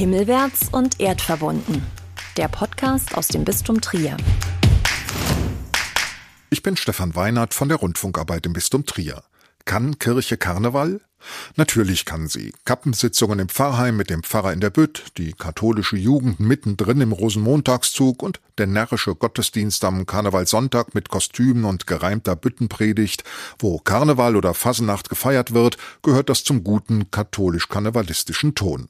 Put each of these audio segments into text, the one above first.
Himmelwärts und erdverbunden. Der Podcast aus dem Bistum Trier. Ich bin Stefan Weinert von der Rundfunkarbeit im Bistum Trier. Kann Kirche Karneval? Natürlich kann sie. Kappensitzungen im Pfarrheim mit dem Pfarrer in der Bütt, die katholische Jugend mittendrin im Rosenmontagszug und der närrische Gottesdienst am Karnevalssonntag mit Kostümen und gereimter Büttenpredigt. Wo Karneval oder Fasenacht gefeiert wird, gehört das zum guten katholisch-karnevalistischen Ton.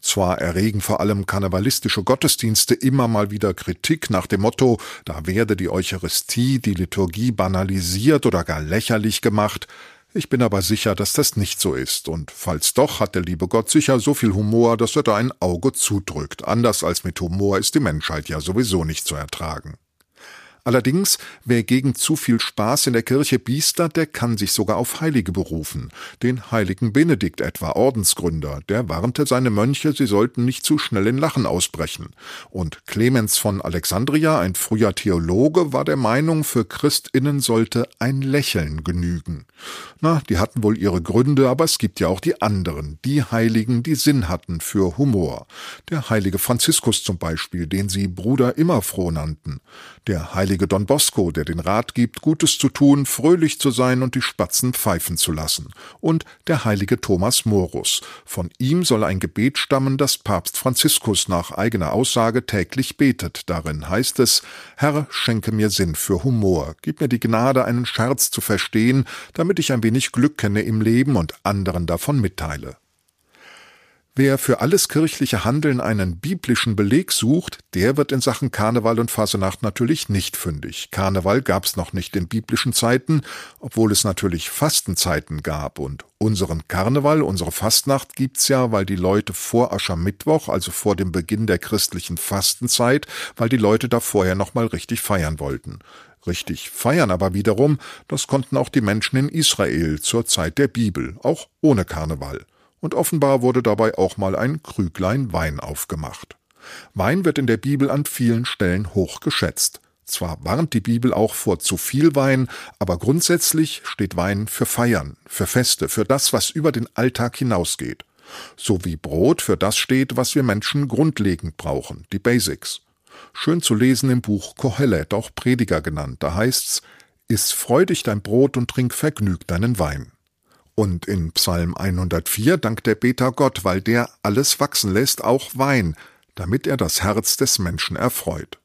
Zwar erregen vor allem karnevalistische Gottesdienste immer mal wieder Kritik nach dem Motto, da werde die Eucharistie, die Liturgie banalisiert oder gar lächerlich gemacht, ich bin aber sicher, dass das nicht so ist, und falls doch, hat der liebe Gott sicher so viel Humor, dass er da ein Auge zudrückt. Anders als mit Humor ist die Menschheit ja sowieso nicht zu ertragen. Allerdings, wer gegen zu viel Spaß in der Kirche biestert, der kann sich sogar auf Heilige berufen. Den heiligen Benedikt etwa, Ordensgründer, der warnte seine Mönche, sie sollten nicht zu schnell in Lachen ausbrechen. Und Clemens von Alexandria, ein früher Theologe, war der Meinung, für Christinnen sollte ein Lächeln genügen. Na, die hatten wohl ihre Gründe, aber es gibt ja auch die anderen, die Heiligen, die Sinn hatten für Humor. Der heilige Franziskus zum Beispiel, den sie Bruder immer froh nannten. Der heilige heilige Don Bosco, der den Rat gibt, Gutes zu tun, fröhlich zu sein und die Spatzen pfeifen zu lassen, und der heilige Thomas Morus. Von ihm soll ein Gebet stammen, das Papst Franziskus nach eigener Aussage täglich betet. Darin heißt es, Herr, schenke mir Sinn für Humor, gib mir die Gnade, einen Scherz zu verstehen, damit ich ein wenig Glück kenne im Leben und anderen davon mitteile. Wer für alles kirchliche Handeln einen biblischen Beleg sucht, der wird in Sachen Karneval und Fasenacht natürlich nicht fündig. Karneval gab's noch nicht in biblischen Zeiten, obwohl es natürlich Fastenzeiten gab und unseren Karneval, unsere Fastnacht gibt's ja, weil die Leute vor Aschermittwoch, also vor dem Beginn der christlichen Fastenzeit, weil die Leute da vorher noch mal richtig feiern wollten. Richtig feiern aber wiederum, das konnten auch die Menschen in Israel zur Zeit der Bibel, auch ohne Karneval und offenbar wurde dabei auch mal ein Krüglein Wein aufgemacht. Wein wird in der Bibel an vielen Stellen hoch geschätzt. Zwar warnt die Bibel auch vor zu viel Wein, aber grundsätzlich steht Wein für Feiern, für Feste, für das, was über den Alltag hinausgeht. So wie Brot für das steht, was wir Menschen grundlegend brauchen, die Basics. Schön zu lesen im Buch Kohelet, auch Prediger genannt, da heißt's, Iss freudig dein Brot und trink vergnügt deinen Wein. Und in Psalm 104 dankt der Beter Gott, weil der alles wachsen lässt, auch Wein, damit er das Herz des Menschen erfreut.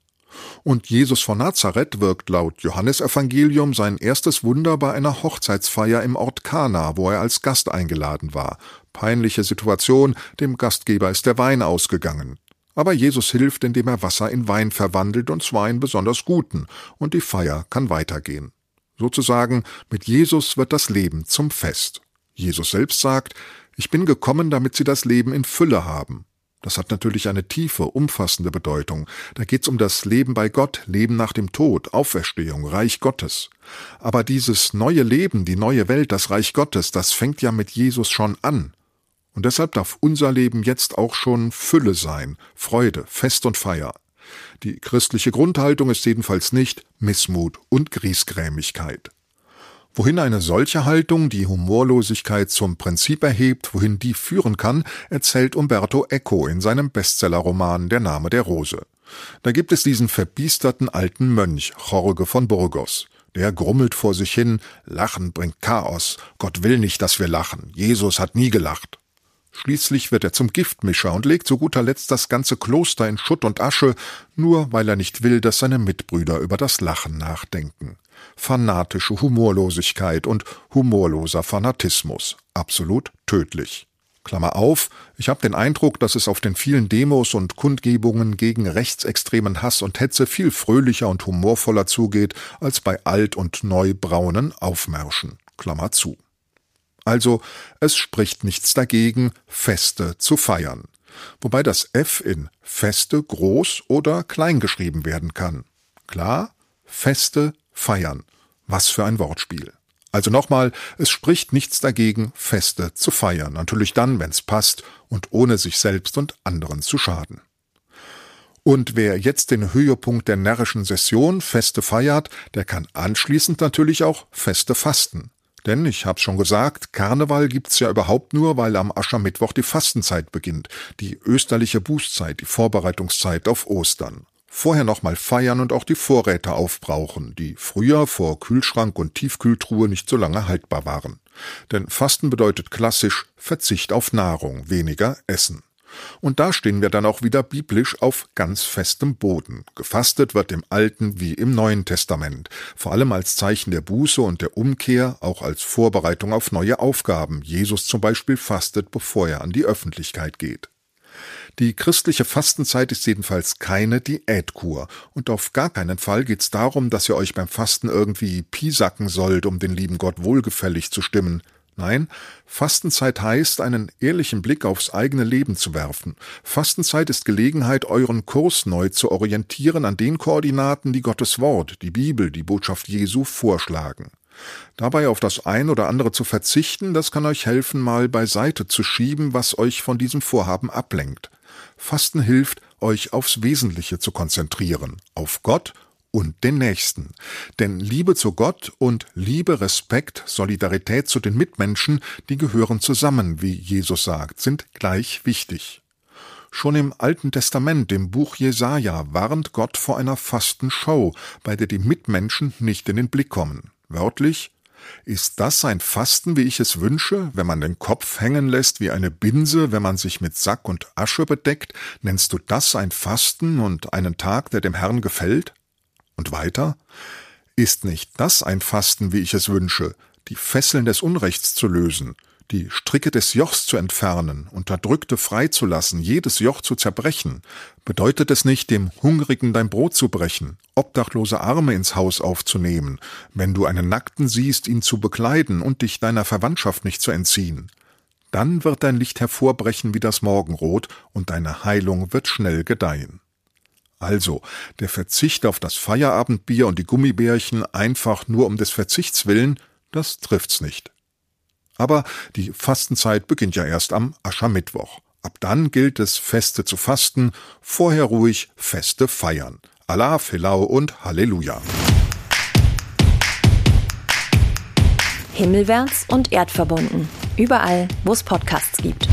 Und Jesus von Nazareth wirkt laut Johannesevangelium sein erstes Wunder bei einer Hochzeitsfeier im Ort Kana, wo er als Gast eingeladen war. Peinliche Situation, dem Gastgeber ist der Wein ausgegangen. Aber Jesus hilft, indem er Wasser in Wein verwandelt, und zwar in besonders guten, und die Feier kann weitergehen. Sozusagen, mit Jesus wird das Leben zum Fest. Jesus selbst sagt, ich bin gekommen, damit sie das Leben in Fülle haben. Das hat natürlich eine tiefe, umfassende Bedeutung. Da geht's um das Leben bei Gott, Leben nach dem Tod, Auferstehung, Reich Gottes. Aber dieses neue Leben, die neue Welt, das Reich Gottes, das fängt ja mit Jesus schon an. Und deshalb darf unser Leben jetzt auch schon Fülle sein, Freude, Fest und Feier. Die christliche Grundhaltung ist jedenfalls nicht Missmut und Griesgrämigkeit. Wohin eine solche Haltung die Humorlosigkeit zum Prinzip erhebt, wohin die führen kann, erzählt Umberto Eco in seinem Bestsellerroman Der Name der Rose. Da gibt es diesen verbiesterten alten Mönch, Jorge von Burgos. Der grummelt vor sich hin, Lachen bringt Chaos, Gott will nicht, dass wir lachen, Jesus hat nie gelacht. Schließlich wird er zum Giftmischer und legt zu guter Letzt das ganze Kloster in Schutt und Asche, nur weil er nicht will, dass seine Mitbrüder über das Lachen nachdenken. Fanatische Humorlosigkeit und humorloser Fanatismus. Absolut tödlich. Klammer auf, ich habe den Eindruck, dass es auf den vielen Demos und Kundgebungen gegen rechtsextremen Hass und Hetze viel fröhlicher und humorvoller zugeht als bei alt- und neubraunen Aufmärschen. Klammer zu. Also es spricht nichts dagegen, Feste zu feiern. Wobei das F in Feste groß oder klein geschrieben werden kann. Klar, Feste feiern. Was für ein Wortspiel. Also nochmal, es spricht nichts dagegen, Feste zu feiern. Natürlich dann, wenn's passt und ohne sich selbst und anderen zu schaden. Und wer jetzt den Höhepunkt der närrischen Session Feste feiert, der kann anschließend natürlich auch Feste fasten. Denn, ich hab's schon gesagt, Karneval gibt's ja überhaupt nur, weil am Aschermittwoch die Fastenzeit beginnt, die österliche Bußzeit, die Vorbereitungszeit auf Ostern. Vorher nochmal feiern und auch die Vorräte aufbrauchen, die früher vor Kühlschrank und Tiefkühltruhe nicht so lange haltbar waren. Denn Fasten bedeutet klassisch Verzicht auf Nahrung, weniger Essen. Und da stehen wir dann auch wieder biblisch auf ganz festem Boden. Gefastet wird im Alten wie im Neuen Testament, vor allem als Zeichen der Buße und der Umkehr, auch als Vorbereitung auf neue Aufgaben. Jesus zum Beispiel fastet, bevor er an die Öffentlichkeit geht. Die christliche Fastenzeit ist jedenfalls keine Diätkur. Und auf gar keinen Fall geht's darum, dass ihr euch beim Fasten irgendwie piesacken sollt, um den lieben Gott wohlgefällig zu stimmen. Nein, Fastenzeit heißt, einen ehrlichen Blick aufs eigene Leben zu werfen. Fastenzeit ist Gelegenheit, euren Kurs neu zu orientieren an den Koordinaten, die Gottes Wort, die Bibel, die Botschaft Jesu vorschlagen. Dabei auf das ein oder andere zu verzichten, das kann euch helfen, mal beiseite zu schieben, was euch von diesem Vorhaben ablenkt. Fasten hilft, euch aufs Wesentliche zu konzentrieren, auf Gott und den Nächsten. Denn Liebe zu Gott und Liebe, Respekt, Solidarität zu den Mitmenschen, die gehören zusammen, wie Jesus sagt, sind gleich wichtig. Schon im Alten Testament, im Buch Jesaja, warnt Gott vor einer Fastenshow, bei der die Mitmenschen nicht in den Blick kommen. Wörtlich, ist das ein Fasten, wie ich es wünsche, wenn man den Kopf hängen lässt wie eine Binse, wenn man sich mit Sack und Asche bedeckt? Nennst du das ein Fasten und einen Tag, der dem Herrn gefällt? Und weiter? Ist nicht das ein Fasten, wie ich es wünsche, die Fesseln des Unrechts zu lösen, die Stricke des Jochs zu entfernen, Unterdrückte freizulassen, jedes Joch zu zerbrechen? Bedeutet es nicht, dem Hungrigen dein Brot zu brechen, obdachlose Arme ins Haus aufzunehmen, wenn du einen Nackten siehst, ihn zu bekleiden und dich deiner Verwandtschaft nicht zu entziehen? Dann wird dein Licht hervorbrechen wie das Morgenrot und deine Heilung wird schnell gedeihen. Also, der Verzicht auf das Feierabendbier und die Gummibärchen einfach nur um des Verzichts willen, das trifft's nicht. Aber die Fastenzeit beginnt ja erst am Aschermittwoch. Ab dann gilt es, Feste zu fasten, vorher ruhig Feste feiern. Allah, Filau und Halleluja. Himmelwärts und erdverbunden. Überall, wo es Podcasts gibt.